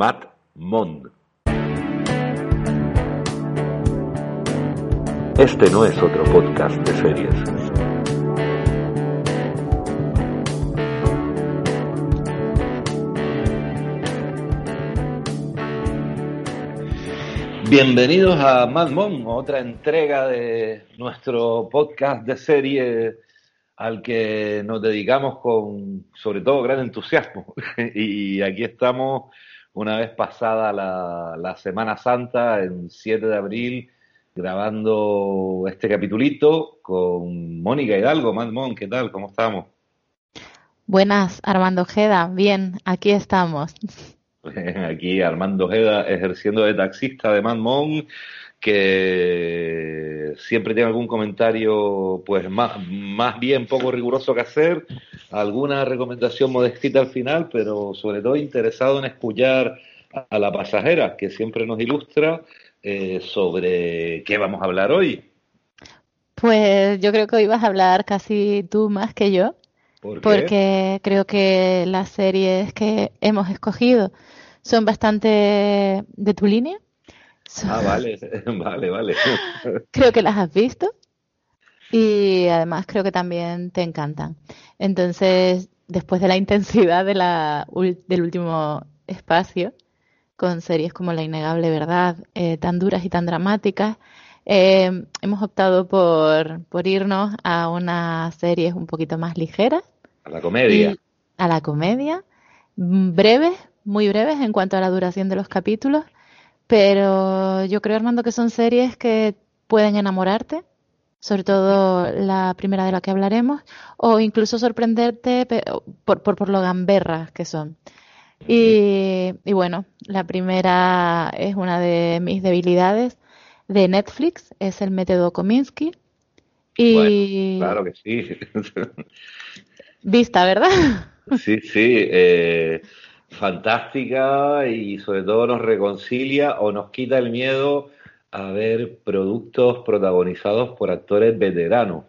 Matt. Este no es otro podcast de series. Bienvenidos a Mad otra entrega de nuestro podcast de serie al que nos dedicamos con, sobre todo, gran entusiasmo. y aquí estamos una vez pasada la, la Semana Santa, en 7 de abril, grabando este capitulito con Mónica Hidalgo. Mon, ¿qué tal? ¿Cómo estamos? Buenas, Armando Ojeda. Bien, aquí estamos. Aquí Armando Ojeda ejerciendo de taxista de Mon, que siempre tiene algún comentario pues más, más bien poco riguroso que hacer, alguna recomendación modestita al final, pero sobre todo interesado en escuchar a la pasajera, que siempre nos ilustra eh, sobre qué vamos a hablar hoy. Pues yo creo que hoy vas a hablar casi tú más que yo, porque creo que las series que hemos escogido son bastante de tu línea. Ah, vale, vale, vale. creo que las has visto y además creo que también te encantan. Entonces, después de la intensidad de la, del último espacio, con series como La Innegable Verdad, eh, tan duras y tan dramáticas, eh, hemos optado por, por irnos a unas series un poquito más ligeras. A la comedia. A la comedia, breves, muy breves en cuanto a la duración de los capítulos, pero yo creo, Armando, que son series que pueden enamorarte, sobre todo la primera de la que hablaremos, o incluso sorprenderte por, por, por lo gamberras que son. Y, bueno, la primera es una de mis debilidades de Netflix, es el método Kominsky. Y claro que sí. Vista, ¿verdad? Sí, sí. Eh, fantástica y sobre todo nos reconcilia o nos quita el miedo a ver productos protagonizados por actores veteranos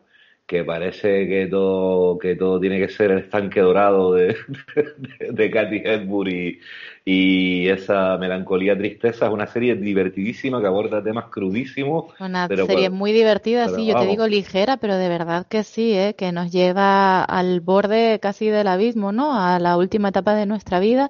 que parece que todo, que todo tiene que ser el estanque dorado de, de, de Katy Hedbury y, esa melancolía tristeza. Es una serie divertidísima que aborda temas crudísimos. Una serie muy divertida, sí, yo te digo ligera, pero de verdad que sí, ¿eh? que nos lleva al borde casi del abismo, ¿no? A la última etapa de nuestra vida,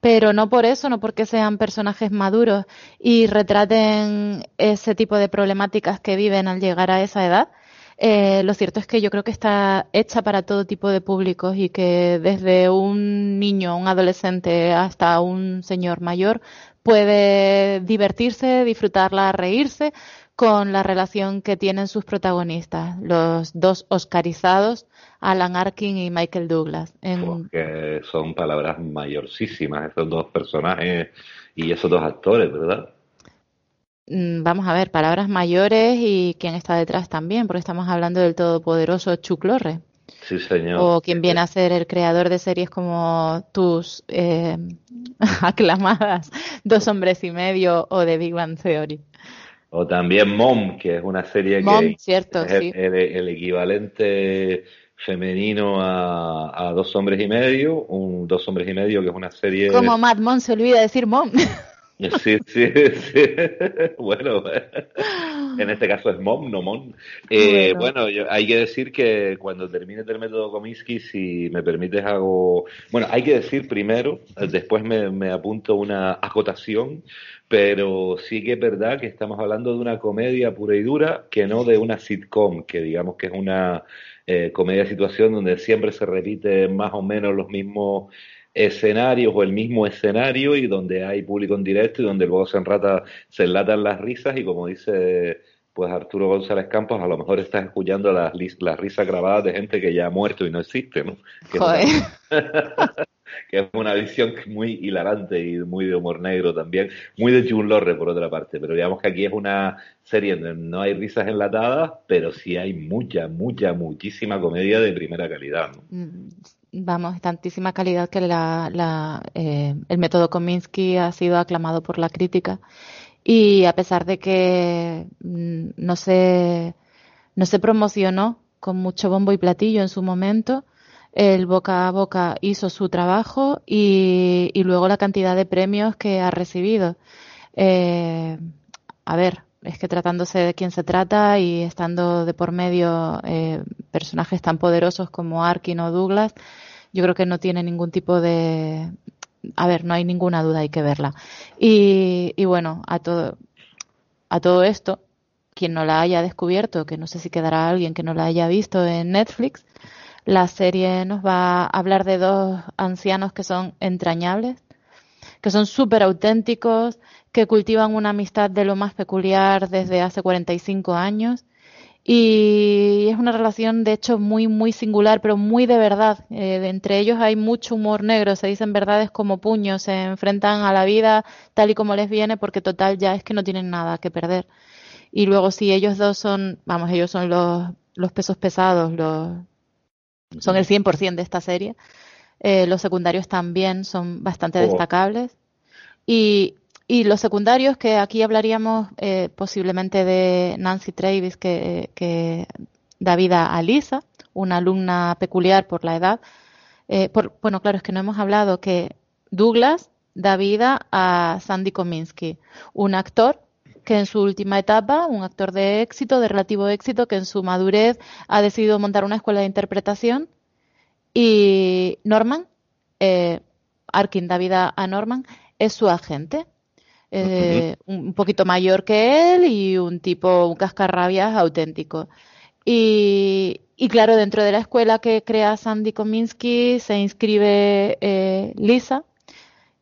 pero no por eso, no porque sean personajes maduros y retraten ese tipo de problemáticas que viven al llegar a esa edad eh, lo cierto es que yo creo que está hecha para todo tipo de públicos y que desde un niño, un adolescente hasta un señor mayor puede divertirse, disfrutarla, reírse con la relación que tienen sus protagonistas, los dos oscarizados, Alan Arkin y Michael Douglas. Que son palabras mayorísimas esos dos personajes y esos dos actores, ¿verdad? Mm, vamos a ver, palabras mayores y quién está detrás también, porque estamos hablando del todopoderoso Chuck Lorre. Sí, señor. O quien viene a ser el creador de series como tus eh, aclamadas Dos hombres y medio o The Big Bang Theory. O también Mom, que es una serie que cierto, es el, equivalente femenino a, a, Dos hombres y medio, un Dos hombres y medio que es una serie... Como Mad Mom se olvida decir Mom. Sí, sí, sí. bueno, en este caso es mom, no mon. Eh, bueno, hay que decir que cuando termine el método Comiskey, si me permites, hago. Bueno, hay que decir primero, después me, me apunto una acotación, pero sí que es verdad que estamos hablando de una comedia pura y dura, que no de una sitcom, que digamos que es una eh, comedia situación donde siempre se repite más o menos los mismos escenarios o el mismo escenario y donde hay público en directo y donde luego se enrata, se enlatan las risas y como dice pues Arturo González Campos, a lo mejor estás escuchando las, las risas grabadas de gente que ya ha muerto y no existe, ¿no? Que, Es una, visión muy hilarante y muy de humor negro también, muy de June Lorre por otra parte, pero digamos que aquí es una serie donde no hay risas enlatadas, pero sí hay mucha, mucha, muchísima comedia de primera calidad. ¿no? Vamos, tantísima calidad que la, eh, el método Kominsky ha sido aclamado por la crítica y a pesar de que mm, no se, no se promocionó con mucho bombo y platillo en su momento, el boca a boca hizo su trabajo y, luego la cantidad de premios que ha recibido. Eh, a ver, es que tratándose de quién se trata y estando de por medio eh, personajes tan poderosos como Arkin o Douglas, yo creo que no tiene ningún tipo de... A ver, no hay ninguna duda, hay que verla. Y, y bueno, a todo, a todo esto, quien no la haya descubierto, que no sé si quedará alguien que no la haya visto en Netflix, la serie nos va a hablar de dos ancianos que son entrañables, que son súper auténticos, que cultivan una amistad de lo más peculiar desde hace 45 años. Y es una relación, de hecho, muy, muy singular, pero muy de verdad. Eh, entre ellos hay mucho humor negro, se dicen verdades como puños, se enfrentan a la vida tal y como les viene, porque total ya es que no tienen nada que perder. Y luego, si ellos dos son, vamos, ellos son los, los pesos pesados, los, son el 100% de esta serie. Eh, los secundarios también son bastante oh. destacables. Y, y, los secundarios, que aquí hablaríamos eh, posiblemente de Nancy Travis, que, que, da vida a Lisa, una alumna peculiar por la edad. Eh, por, bueno, claro, es que no hemos hablado que Douglas da vida a Sandy Kominsky, un actor que en su última etapa, un actor de éxito, de relativo éxito, que en su madurez ha decidido montar una escuela de interpretación. Y Norman, eh, Arkin da vida a Norman, es su agente. Eh, un poquito mayor que él y un tipo, un cascarrabias auténtico. Y, claro, dentro de la escuela que crea Sandy Kominsky se inscribe eh, Lisa.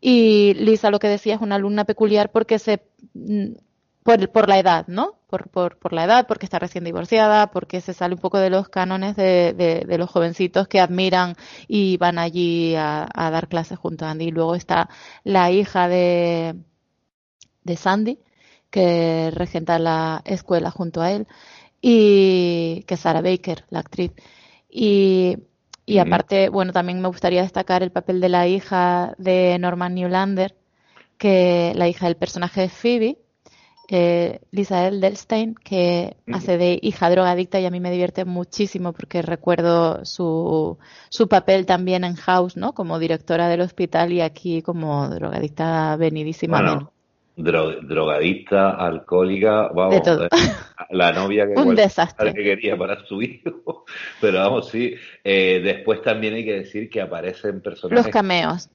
Y Lisa lo que decía es una alumna peculiar porque se por, por la edad, ¿no? Por, por, por, la edad, porque está recién divorciada, porque se sale un poco de los cánones de, los jovencitos que admiran y van allí a, dar clases junto a Andy. Y luego está la hija de, de Sandy, que regenta la escuela junto a él, y que es Sarah Baker, la actriz. Y, y aparte, bueno, también me gustaría destacar el papel de la hija de Norman Newlander, que la hija del personaje de Phoebe, eh, Lisa Eldelstein, que hace de hija drogadicta y a mí me divierte muchísimo porque recuerdo su, su papel también en House, ¿no? Como directora del hospital y aquí como drogadicta venidísima. Bueno, drogadicta, alcohólica, vamos, la novia que, Un desastre. que quería para su hijo. Pero vamos, sí. Eh, después también hay que decir que aparecen personajes. Los cameos.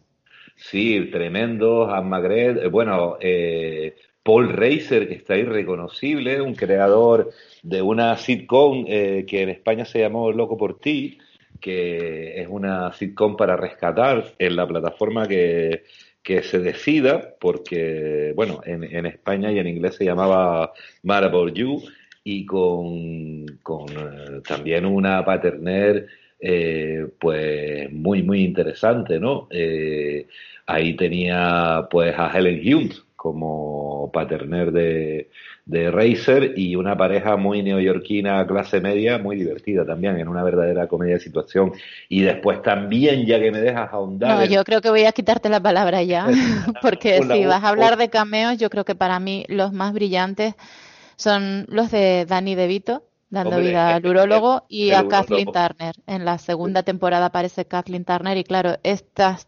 Sí, tremendos, Anne Magret, eh, bueno, eh, Paul Reiser, que está irreconocible, un creador de una sitcom eh, que en España se llamó Loco por ti, que es una sitcom para rescatar en la plataforma que, se decida, porque, bueno, en, España y en inglés se llamaba About You, y con, eh, también una paterner eh, pues muy, muy interesante, ¿no? ahí tenía pues a Helen Hunt, como paterner de, de Racer y una pareja muy neoyorquina, clase media, muy divertida también, en una verdadera comedia de situación. Y después también, ya que me dejas ahondar. No, yo creo que voy a quitarte la palabra ya, porque si vas a hablar de cameos, yo creo que para mí los más brillantes son los de Danny DeVito, dando vida al urólogo, y a Kathleen Turner. En la segunda temporada aparece Kathleen Turner, y claro, estas,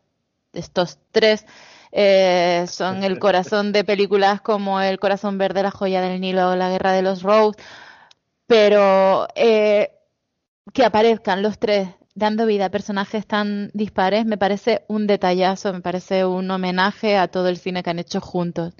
estos tres eh, son el corazón de películas como El corazón verde, La joya del Nilo o La guerra de los Rose, pero eh, que aparezcan los tres dando vida a personajes tan dispares me parece un detallazo, me parece un homenaje a todo el cine que han hecho juntos.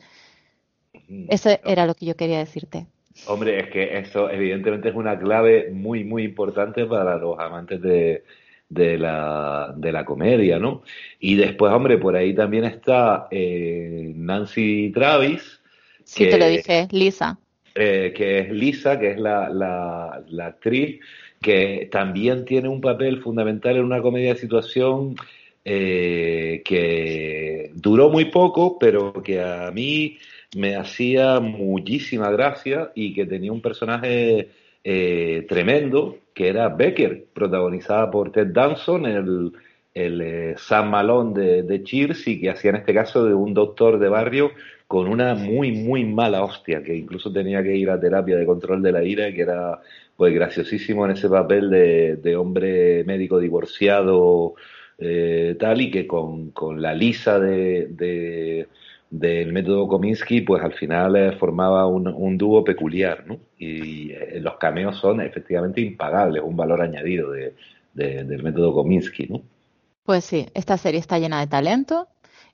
Eso era lo que yo quería decirte. Hombre, es que eso evidentemente es una clave muy, muy importante para los amantes de, de la, de la comedia, ¿no? Y después, hombre, por ahí también está eh, Nancy Travis. Sí, te lo dije, Lisa. Eh, que es Lisa, que es la, la, la, actriz, que también tiene un papel fundamental en una comedia de situación eh, que duró muy poco, pero que a mí me hacía muchísima gracia y que tenía un personaje eh, tremendo, que era Becker, protagonizada por Ted Danson, el, el eh, Sam Malone de, de, Cheers, y que hacía en este caso de un doctor de barrio con una muy, muy mala hostia, que incluso tenía que ir a terapia de control de la ira, que era pues graciosísimo en ese papel de, hombre médico divorciado, eh, tal, y que con, la lisa de, del método Kominsky, pues al final eh, formaba un, dúo peculiar, ¿no? Y eh, los cameos son efectivamente impagables, un valor añadido del método Kominsky, ¿no? Pues sí, esta serie está llena de talento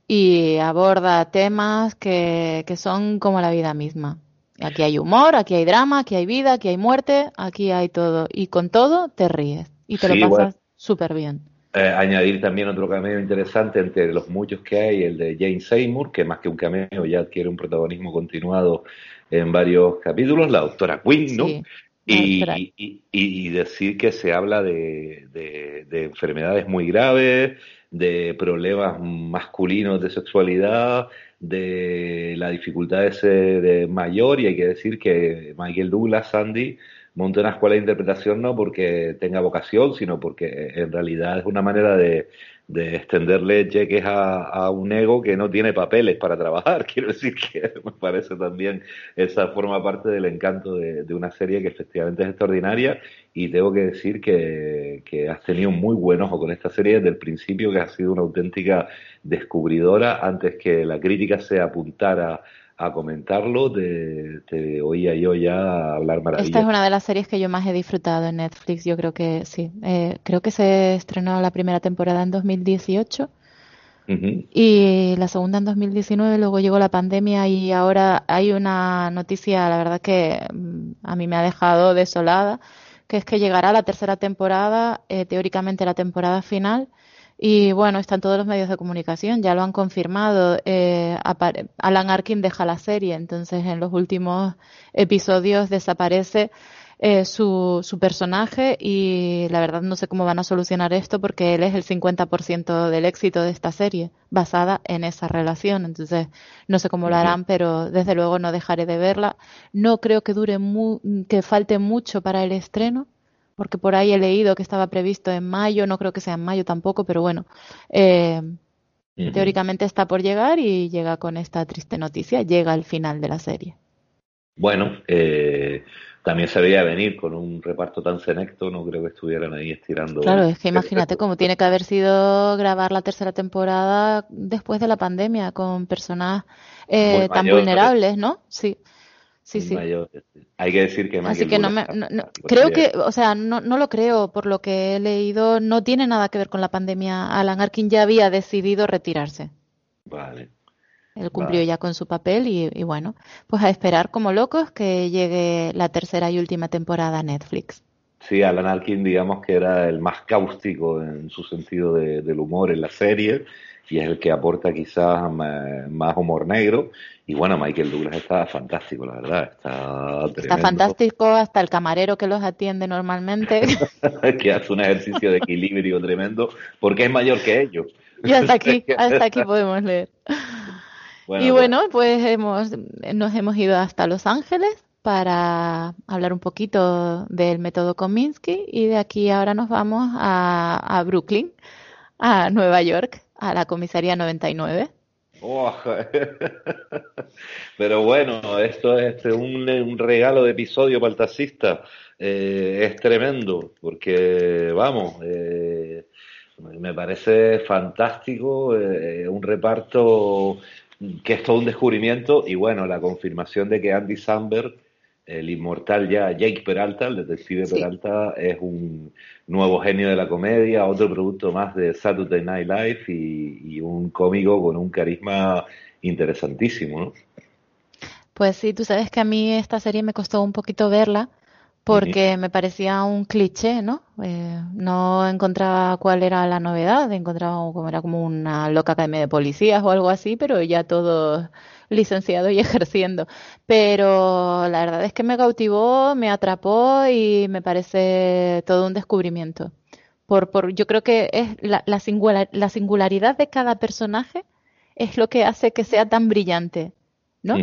y aborda temas que, que son como la vida misma. Aquí hay humor, aquí hay drama, aquí hay vida, aquí hay muerte, aquí hay todo. Y con todo te ríes y te lo pasas súper bien. Eh, añadir también otro cameo interesante entre los muchos que hay, el de Jane Seymour, que más que un cameo ya adquiere un protagonismo continuado en varios capítulos, la doctora Quinn, ¿no? y, decir que se habla de, de, enfermedades muy graves, de problemas masculinos de sexualidad, de la dificultad de ser mayor, y hay que decir que Michael Douglas, Sandy, monta una escuela de interpretación no porque tenga vocación, sino porque en realidad es una manera de, de extenderle cheques a, un ego que no tiene papeles para trabajar. Quiero decir que me parece también esa forma parte del encanto de, una serie que efectivamente es extraordinaria y tengo que decir que, que, has tenido muy buen ojo con esta serie desde el principio, que ha sido una auténtica descubridora antes que la crítica se apuntara a comentarlo, te, oía yo ya hablar maravillas. Esta es una de las series que yo más he disfrutado en Netflix, yo creo que sí. Eh, creo que se estrenó la primera temporada en 2018 y la segunda en 2019, luego llegó la pandemia y ahora hay una noticia, la verdad que mm, a mí me ha dejado desolada, que es que llegará la tercera temporada, eh, teóricamente la temporada final, y bueno, están todos los medios de comunicación, ya lo han confirmado. Eh, Alan Arkin deja la serie, entonces en los últimos episodios desaparece eh, su, su personaje y la verdad no sé cómo van a solucionar esto porque él es el 50% del éxito de esta serie, basada en esa relación. Entonces no sé cómo lo harán, pero desde luego no dejaré de verla. No creo que dure que falte mucho para el estreno porque por ahí he leído que estaba previsto en mayo, no creo que sea en mayo tampoco, pero bueno, eh, teóricamente está por llegar y llega con esta triste noticia, llega al final de la serie. Bueno, eh, también se veía venir con un reparto tan selecto, no creo que estuvieran ahí estirando. Claro, es que imagínate cómo tiene que haber sido grabar la tercera temporada después de la pandemia con personas eh, tan vulnerables, ¿no? Sí. Sí, sí. Hay que decir que Así que no me, creo que, o sea, no, no lo creo, por lo que he leído, no tiene nada que ver con la pandemia. Alan Arkin ya había decidido retirarse. Vale. Él cumplió ya con su papel y, y, bueno, pues a esperar como locos que llegue la tercera y última temporada a Netflix. Sí, Alan Arkin digamos que era el más cáustico en su sentido del humor en la serie y es el que aporta quizás más humor negro. Y bueno, Michael Douglas está fantástico, la verdad. Está, está fantástico hasta el camarero que los atiende normalmente. que hace un ejercicio de equilibrio tremendo, porque es mayor que ellos. Y hasta aquí, hasta aquí podemos leer. y bueno, pues hemos, nos hemos ido hasta Los Ángeles para hablar un poquito del método Kominsky y de aquí ahora nos vamos a, a Brooklyn, a Nueva York, a la comisaría 99. Pero bueno, esto es este, un, regalo de episodio para el taxista. Eh, es tremendo, porque vamos, eh, me parece fantástico, eh, un reparto que es todo un descubrimiento y bueno, la confirmación de que Andy Samberg el inmortal ya Jake Peralta, el detective Peralta, es un nuevo genio de la comedia, otro producto más de Saturday Night Live y, un cómico con un carisma interesantísimo, ¿no? Pues sí, tú sabes que a mí esta serie me costó un poquito verla porque me parecía un cliché, ¿no? Eh, no encontraba cuál era la novedad, encontraba como era como una loca academia de policías o algo así, pero ya todo licenciado y ejerciendo. Pero la verdad es que me cautivó, me atrapó y me parece todo un descubrimiento. Por, por, yo creo que es la, la, la singularidad de cada personaje es lo que hace que sea tan brillante, ¿no?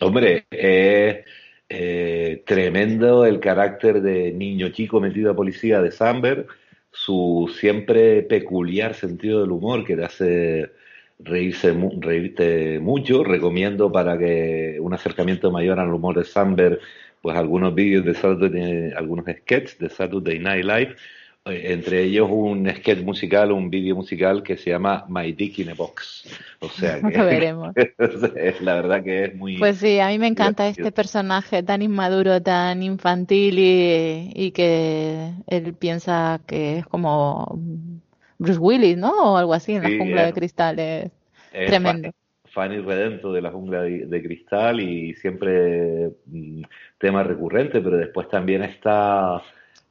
Hombre, eh, tremendo el carácter de niño chico metido a policía de Samber, su siempre peculiar sentido del humor que te hace reírse, reírte mucho. Recomiendo para que un acercamiento mayor al humor de Samberg, pues algunos vídeos de Saturday, algunos sketches de Saturday Night Live, eh, entre ellos un sketch musical, un vídeo musical que se llama My Dick in a Box. O sea que veremos. la verdad que es muy... Pues sí, a mí me encanta este personaje tan inmaduro, tan infantil y, y que él piensa que es como Bruce Willis, ¿no? O algo así en la jungla de cristales. Tremendo. Fanny Redento de la jungla de, cristal y siempre mm, tema recurrente, pero después también está...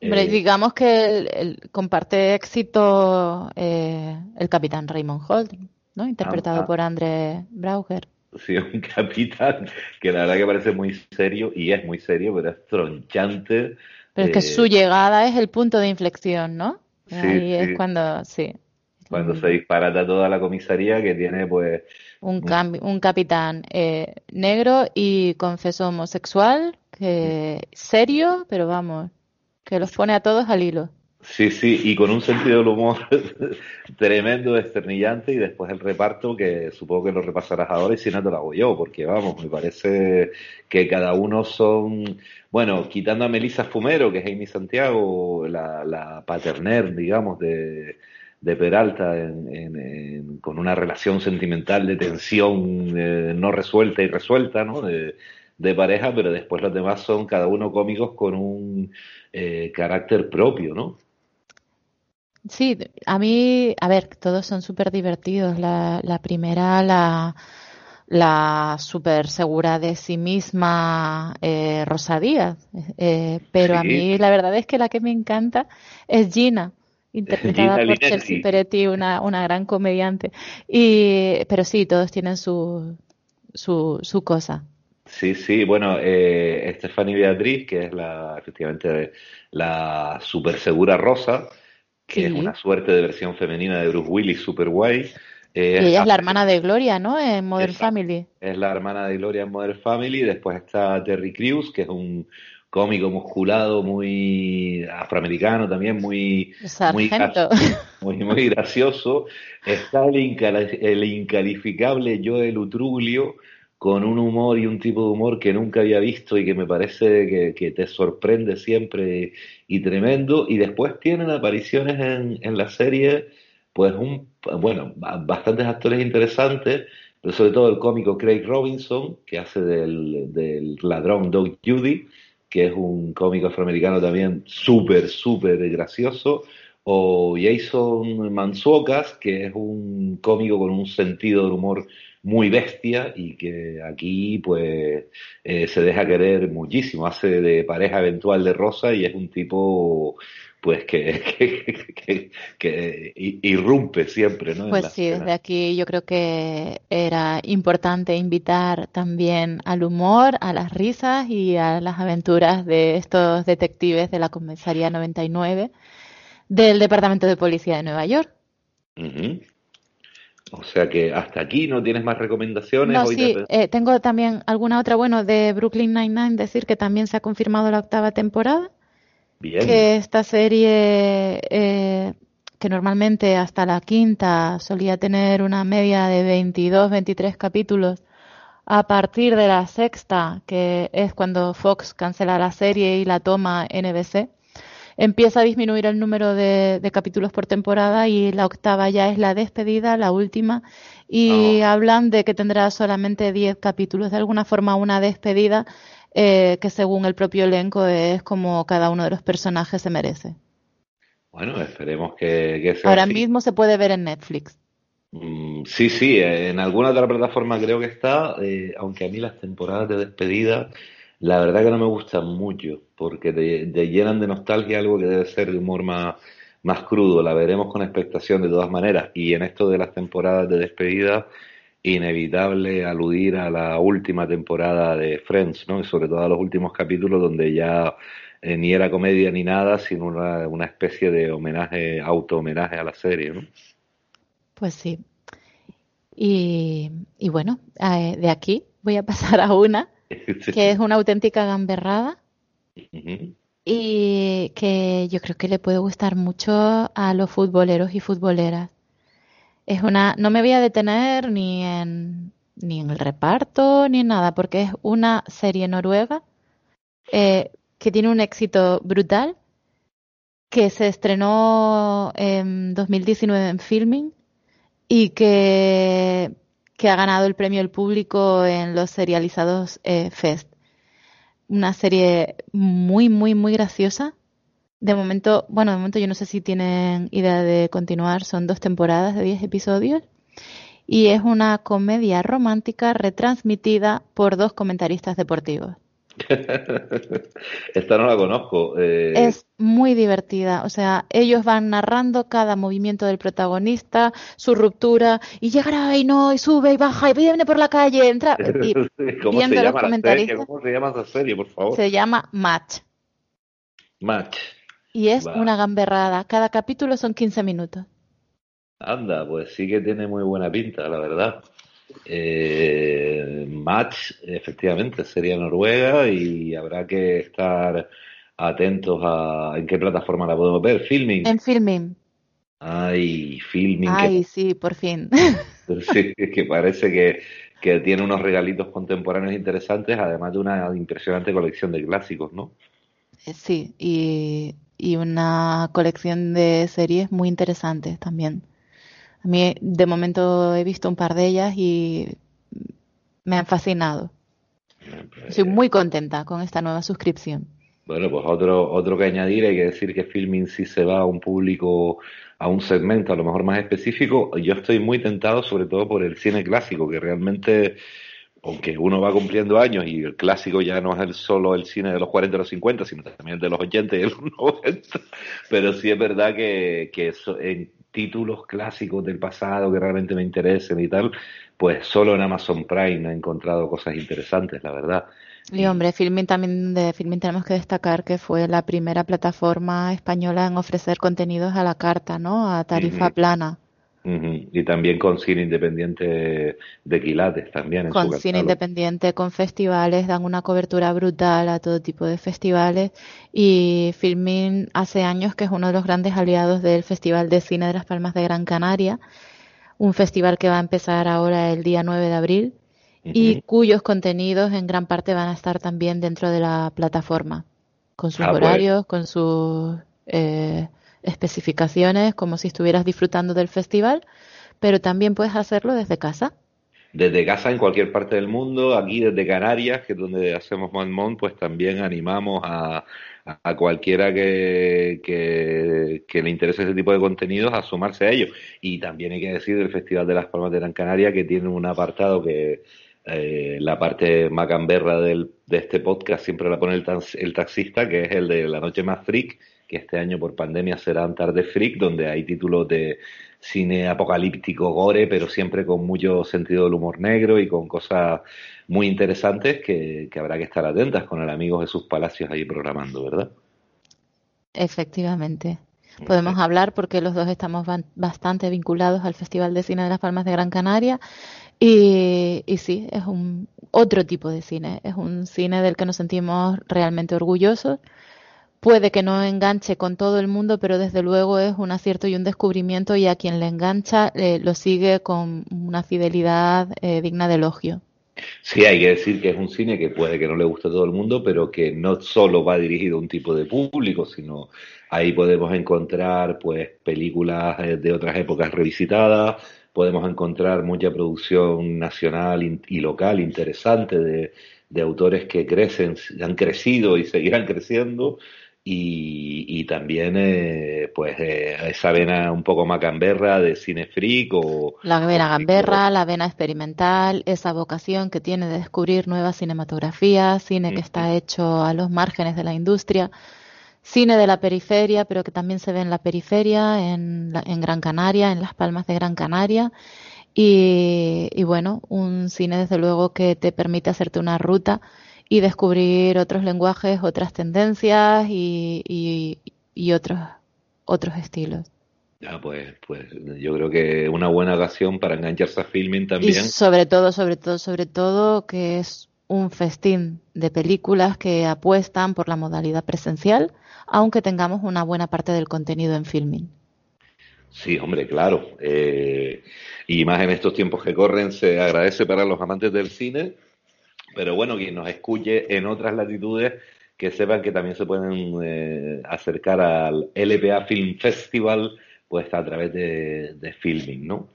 Hombre, eh, digamos que comparte éxito eh, el capitán Raymond Holt, ¿no? Interpretado ah, ah. por André Brauger. Sí, un capitán que la verdad que parece muy serio y es muy serio, pero es tronchante. Pero es que su llegada es el punto de inflexión, ¿no? Sí, Ahí es cuando, sí. Cuando se disparata toda la comisaría que tiene pues un, un capitán eh, negro y confeso homosexual, que serio, pero vamos, que los pone a todos al hilo. Sí, sí, y con un sentido del humor tremendo, desternillante, y después el reparto, que supongo que lo repasarás ahora y si no te lo hago yo, porque vamos, me parece que cada uno son, bueno, quitando a Melissa Fumero, que es Amy Santiago, la, la paterner, digamos, de, de Peralta con una relación sentimental de tensión eh, no resuelta y resuelta, ¿no? Pareja, pero después los demás son cada uno cómicos con un eh, carácter propio, ¿no? Sí, a mí, a ver, todos son súper divertidos. La, la primera, la, la súper segura de sí misma eh, Rosa Díaz, eh, pero a mí la verdad es que la que me encanta es Gina interpretada por Chelsea Peretti, una, una gran comediante. Y, pero sí, todos tienen su, su, su cosa. Sí, sí, bueno, eh, Stephanie Beatriz, que es la, efectivamente, la super segura rosa, que es una suerte de versión femenina de Bruce Willis, super guay. Eh, y ella es la hermana de Gloria, ¿no? En Modern Family. Es la hermana de Gloria en Modern Family. Después está Terry Crews, que es un, cómico musculado, muy afroamericano también, muy, muy, muy, gracioso. Está el, incalificable Joel Utrulio, con un humor y un tipo de humor que nunca había visto y que me parece que, te sorprende siempre y tremendo. Y después tienen apariciones en, la serie, pues un, bueno, bastantes actores interesantes, pero sobre todo el cómico Craig Robinson, que hace del, del ladrón Doug Judy, que es un cómico afroamericano también súper, súper gracioso, o Jason Mansuocas, que es un cómico con un sentido de humor muy bestia y que aquí pues eh, se deja querer muchísimo, hace de pareja eventual de Rosa y es un tipo pues que, que, irrumpe siempre, ¿no? Pues sí, desde aquí yo creo que era importante invitar también al humor, a las risas y a las aventuras de estos detectives de la comisaría 99 del Departamento de Policía de Nueva York. O sea que hasta aquí no tienes más recomendaciones. No, sí, eh, tengo también alguna otra, bueno, de Brooklyn Nine-Nine, decir que también se ha confirmado la octava temporada que esta serie, eh, que normalmente hasta la quinta solía tener una media de 22, 23 capítulos, a partir de la sexta, que es cuando Fox cancela la serie y la toma NBC, empieza a disminuir el número de, capítulos por temporada y la octava ya es la despedida, la última, y oh. hablan de que tendrá solamente 10 capítulos, de alguna forma una despedida eh, que según el propio elenco es como cada uno de los personajes se merece. Bueno, esperemos que, sea Ahora mismo se puede ver en Netflix. Mm, sí, sí, en alguna otra plataforma creo que está, eh, aunque a mí las temporadas de despedida, la verdad que no me gustan mucho, porque te, llenan de nostalgia algo que debe ser de humor más, más crudo. La veremos con expectación de todas maneras. Y en esto de las temporadas de despedida, inevitable aludir a la última temporada de Friends, ¿no? Y sobre todo a los últimos capítulos donde ya eh, ni era comedia ni nada, sino una, una especie de homenaje, auto-homenaje a la serie, ¿no? Pues sí. Y, y bueno, eh, de aquí voy a pasar a una que es una auténtica gamberrada y que yo creo que le puede gustar mucho a los futboleros y futboleras. Es una, no me voy a detener ni en, ni en el reparto ni en nada, porque es una serie noruega eh, que tiene un éxito brutal, que se estrenó en 2019 en Filming y que, que ha ganado el premio del público en los serializados eh, Fest. Una serie muy, muy, muy graciosa. De momento, bueno, de momento yo no sé si tienen idea de continuar, son dos temporadas de 10 episodios y es una comedia romántica retransmitida por dos comentaristas deportivos. Esta no la conozco. Eh. Es muy divertida. O sea, ellos van narrando cada movimiento del protagonista, su ruptura, y llegará y no, y sube y baja, y viene por la calle, entra. Y ¿Cómo, se llama la serie? ¿Cómo se llama esa serie, por favor? Se llama Match. Match. Y es una gamberrada. Cada capítulo son 15 minutos. Anda, pues sí que tiene muy buena pinta, la verdad. Eh, match, efectivamente, sería Noruega y habrá que estar atentos a en qué plataforma la podemos ver. Filming. En Filming. Ay, Filming. Ay, sí, por fin. sí, que parece que, que tiene unos regalitos contemporáneos interesantes, además de una impresionante colección de clásicos, ¿no? Eh, sí, y, y una colección de series muy interesantes también. A mí de momento he visto un par de ellas y me han fascinado. Estoy muy contenta con esta nueva suscripción. Bueno, pues otro, otro que añadir, hay que decir que Filming sí se va a un público, a un segmento a lo mejor más específico. Yo estoy muy tentado sobre todo por el cine clásico, que realmente, aunque uno va cumpliendo años y el clásico ya no es el, solo el cine de los 40 o los 50, sino también el de los 80 y los 90, pero sí es verdad que, que en títulos clásicos del pasado que realmente me interesen y tal, pues solo en Amazon Prime he encontrado cosas interesantes, la verdad. Y hombre, Filmin también de Filmin tenemos que destacar que fue la primera plataforma española en ofrecer contenidos a la carta, ¿no? A tarifa plana. Y también con cine independiente de quilates también. con cine independiente, con festivales, dan una cobertura brutal a todo tipo de festivales y Filmin hace años que es uno de los grandes aliados del Festival de Cine de las Palmas de Gran Canaria, un festival que va a empezar ahora el día 9 de abril y cuyos contenidos en gran parte van a estar también dentro de la plataforma, con sus ah, pues. horarios, con sus... Eh, especificaciones como si estuvieras disfrutando del festival, pero también puedes hacerlo desde casa. Desde casa en cualquier parte del mundo, aquí desde Canarias, que es donde hacemos Monmont, pues también animamos a, a cualquiera que, que, le interese ese tipo de contenidos a sumarse a ello. Y también hay que decir del Festival de las Palmas de Gran Canaria que tiene un apartado que eh, la parte macamberra del, de este podcast siempre la pone el, el taxista, que es el de La Noche Más Freak, que este año por pandemia será Tarde Freak, donde hay títulos de cine apocalíptico gore, pero siempre con mucho sentido del humor negro y con cosas muy interesantes que, habrá que estar atentas con el amigo Jesús Palacios ahí programando, ¿verdad? Efectivamente. Podemos hablar porque los dos estamos bastante vinculados al Festival de Cine de las Palmas de Gran Canaria y, y sí, es un otro tipo de cine, es un cine del que nos sentimos realmente orgullosos puede que no enganche con todo el mundo, pero desde luego es un acierto y un descubrimiento y a quien le engancha eh, lo sigue con una fidelidad eh, digna de elogio. Sí, hay que decir que es un cine que puede que no le guste a todo el mundo, pero que no solo va dirigido a un tipo de público, sino ahí podemos encontrar pues películas eh, de otras épocas revisitadas, podemos encontrar mucha producción nacional y local interesante de, de autores que crecen, han crecido y seguirán creciendo y, también eh, pues eh, esa vena un poco macamberra de cine freak o la vena gamberra, la vena experimental, esa vocación que tiene de descubrir nuevas cinematografías, cine que está hecho a los márgenes de la industria, cine de la periferia, pero que también se ve en la periferia, en, en Gran Canaria, en las Palmas de Gran Canaria. Y, y bueno, un cine desde luego que te permite hacerte una ruta y descubrir otros lenguajes, otras tendencias y, y, otros, otros estilos. Ya, pues, pues yo creo que una buena ocasión para engancharse a filming también. Y sobre todo, sobre todo, sobre todo que es un festín de películas que apuestan por la modalidad presencial, aunque tengamos una buena parte del contenido en filming. Sí, hombre, claro. Eh, y más en estos tiempos que corren, se agradece para los amantes del cine pero bueno, quien nos escuche en otras latitudes, que sepan que también se pueden eh, acercar al LPA Film Festival pues a través de, de Filming, ¿no?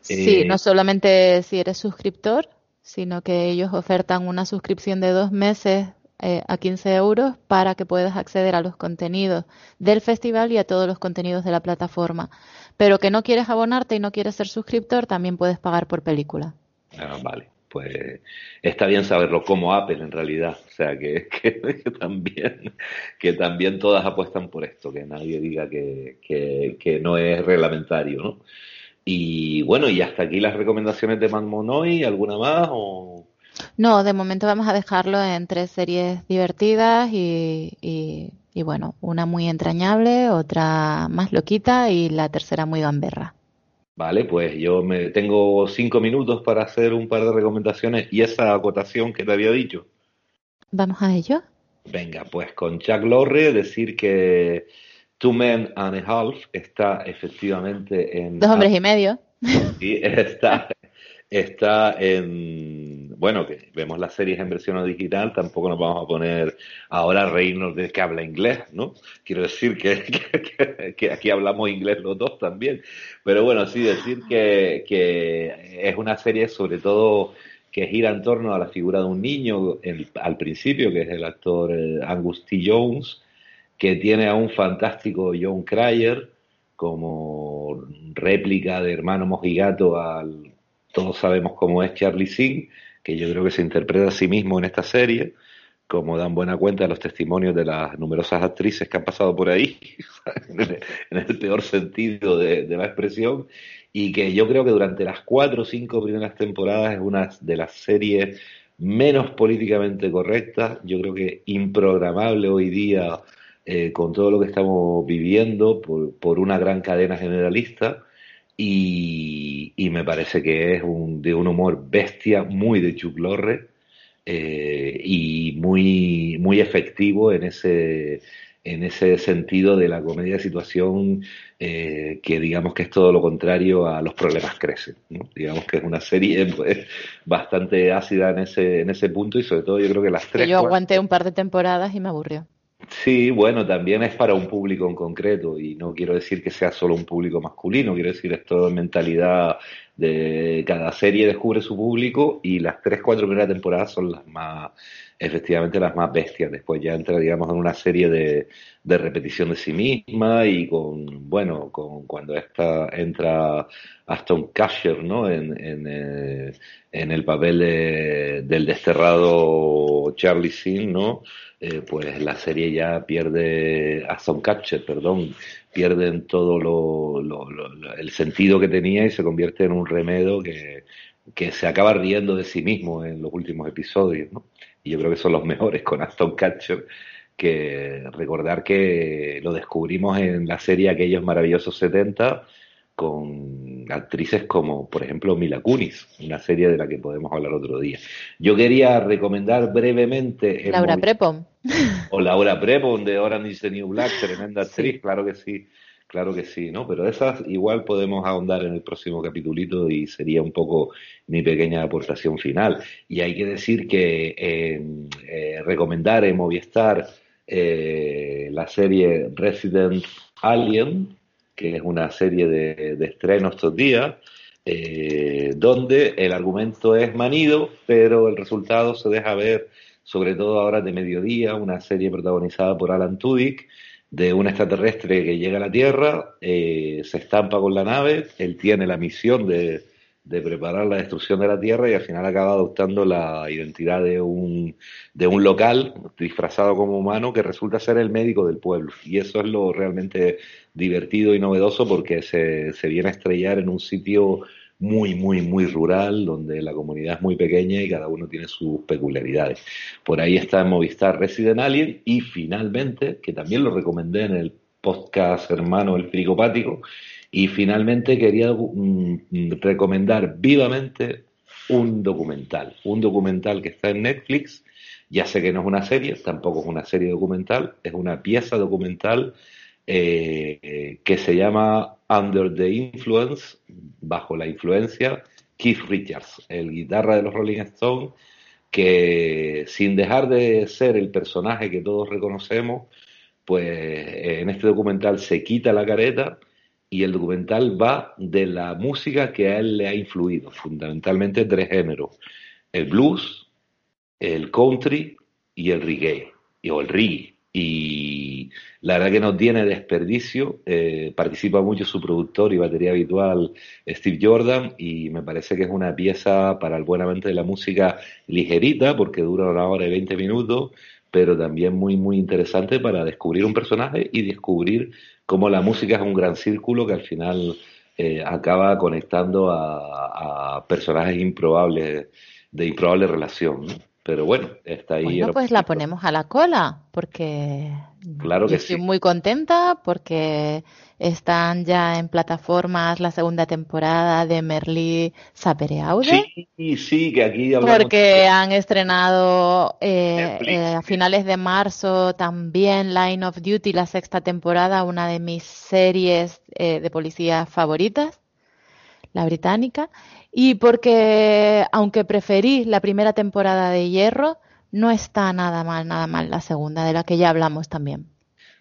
Sí, eh, no solamente si eres suscriptor, sino que ellos ofertan una suscripción de dos meses eh, a 15 euros para que puedas acceder a los contenidos del festival y a todos los contenidos de la plataforma. Pero que no quieres abonarte y no quieres ser suscriptor, también puedes pagar por película. Ah, vale, pues está bien saberlo como Apple en realidad. O sea, que, también, que también todas apuestan por esto, que nadie diga que, que no es reglamentario, ¿no? Y bueno, y hasta aquí las recomendaciones de Monoy, ¿alguna más? No, de momento vamos a dejarlo en tres series divertidas y, y, bueno, una muy entrañable, otra más loquita y la tercera muy gamberra. Vale, pues yo me tengo cinco minutos para hacer un par de recomendaciones y esa acotación que te había dicho. Vamos a ello. Venga, pues con Chuck Lorre decir que Two Men and a Half está efectivamente en... Dos hombres y medio. Sí, está, está en... Bueno, que vemos las series en versión digital, tampoco nos vamos a poner ahora a reírnos de que habla inglés, ¿no? Quiero decir que, aquí hablamos inglés los dos también. Pero bueno, sí, decir que, que es una serie sobre todo que gira en torno a la figura de un niño al principio, que es el actor eh, Angus T. Jones, que tiene a un fantástico John Cryer como réplica de hermano mojigato al todos sabemos cómo es Charlie Singh, que yo creo que se interpreta a sí mismo en esta serie, como dan buena cuenta los testimonios de las numerosas actrices que han pasado por ahí, en el peor sentido de, la expresión, y que yo creo que durante las cuatro o cinco primeras temporadas es una de las series menos políticamente correctas, yo creo que improgramable hoy día eh, con todo lo que estamos viviendo por, una gran cadena generalista y, me parece que es un, de un humor bestia, muy de Chuck Lorre eh, y muy, muy efectivo en ese, en ese sentido de la comedia de situación eh, que digamos que es todo lo contrario a los problemas crecen. Digamos que es una serie pues, bastante ácida en ese, en ese punto y sobre todo yo creo que las tres... yo aguanté un par de temporadas y me aburrió. Sí, bueno, también es para un público en concreto y no quiero decir que sea solo un público masculino, quiero decir es toda mentalidad de cada serie descubre su público y las tres, cuatro primeras temporadas son las más, efectivamente las más bestias. Después ya entra, digamos, en una serie de, de repetición de sí misma y con, bueno, con cuando esta entra Aston Kutcher, ¿no? En, en, eh, el papel de, del desterrado Charlie Sin, ¿no? Eh, pues la serie ya pierde, Aston Catcher, perdón, pierden todo lo, el sentido que tenía y se convierte en un remedo que, que se acaba riendo de sí mismo en los últimos episodios, ¿no? Y yo creo que son los mejores con Aston Catcher, que recordar que lo descubrimos en la serie Aquellos Maravillosos 70 con actrices como, por ejemplo, Mila Kunis, una serie de la que podemos hablar otro día. Yo quería recomendar brevemente... Laura Prepon. O Laura Prepon de Orange is the New Black, tremenda actriz, claro que sí, claro que sí, ¿no? Pero esas igual podemos ahondar en el próximo capitulito y sería un poco mi pequeña aportación final. Y hay que decir que eh, recomendar en Movistar eh, la serie Resident Alien, que es una serie de, de estrenos estos días, eh, donde el argumento es manido, pero el resultado se deja ver, sobre todo ahora de mediodía, una serie protagonizada por Alan Tudyk, de un extraterrestre que llega a la Tierra, eh, se estampa con la nave, él tiene la misión de, de preparar la destrucción de la Tierra y al final acaba adoptando la identidad de un, de un local disfrazado como humano que resulta ser el médico del pueblo. Y eso es lo realmente divertido y novedoso porque se, se viene a estrellar en un sitio muy, muy, muy rural, donde la comunidad es muy pequeña y cada uno tiene sus peculiaridades. Por ahí está Movistar Resident Alien y finalmente, que también lo recomendé en el podcast hermano El Fricopático, y finalmente quería mm, recomendar vivamente un documental, un documental que está en Netflix, ya sé que no es una serie, tampoco es una serie documental, es una pieza documental eh, que se llama Under the Influence, bajo la influencia, Keith Richards, el guitarra de los Rolling Stones, que sin dejar de ser el personaje que todos reconocemos, pues en este documental se quita la careta y el documental va de la música que a él le ha influido, fundamentalmente tres géneros, el blues, el country y el reggae, o el reggae. Y la verdad que no tiene desperdicio, eh, participa mucho su productor y batería habitual Steve Jordan y me parece que es una pieza para el buen amante de la música ligerita porque dura una hora y veinte minutos, pero también muy muy interesante para descubrir un personaje y descubrir cómo la música es un gran círculo que al final eh, acaba conectando a, personajes improbables de improbable relación. Pero bueno, está ahí. Bueno, pues la ponemos a la cola, porque claro que estoy muy contenta porque están ya en plataformas la segunda temporada de Merlí Sapereaude. Sí, sí, que aquí hablamos Porque han estrenado eh, eh, a finales de marzo también Line of Duty, la sexta temporada, una de mis series eh, de policía favoritas, la británica y porque aunque preferí la primera temporada de Hierro, no está nada mal, nada mal la segunda, de la que ya hablamos también.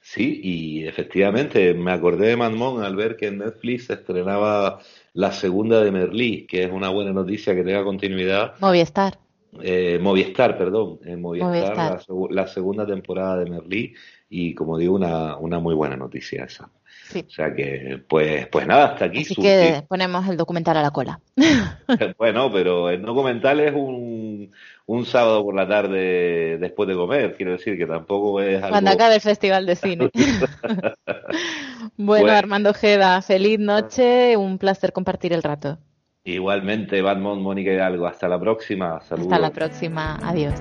Sí, y efectivamente me acordé de Manmón al ver que en Netflix estrenaba la segunda de Merlí, que es una buena noticia que tenga continuidad. Movistar. Eh, Movistar, perdón, en Movistar, La, segunda temporada de Merlí y como digo, una, una muy buena noticia esa. O sea que, pues, pues nada, hasta aquí. Así que ponemos el documental a la cola. bueno, pero el documental es un, un sábado por la tarde después de comer, quiero decir que tampoco es algo... Cuando acabe el festival de cine. bueno, Armando Jeda, feliz noche, un placer compartir el rato. Igualmente, Batman, Mónica Hidalgo, hasta la próxima. Hasta la próxima, adiós.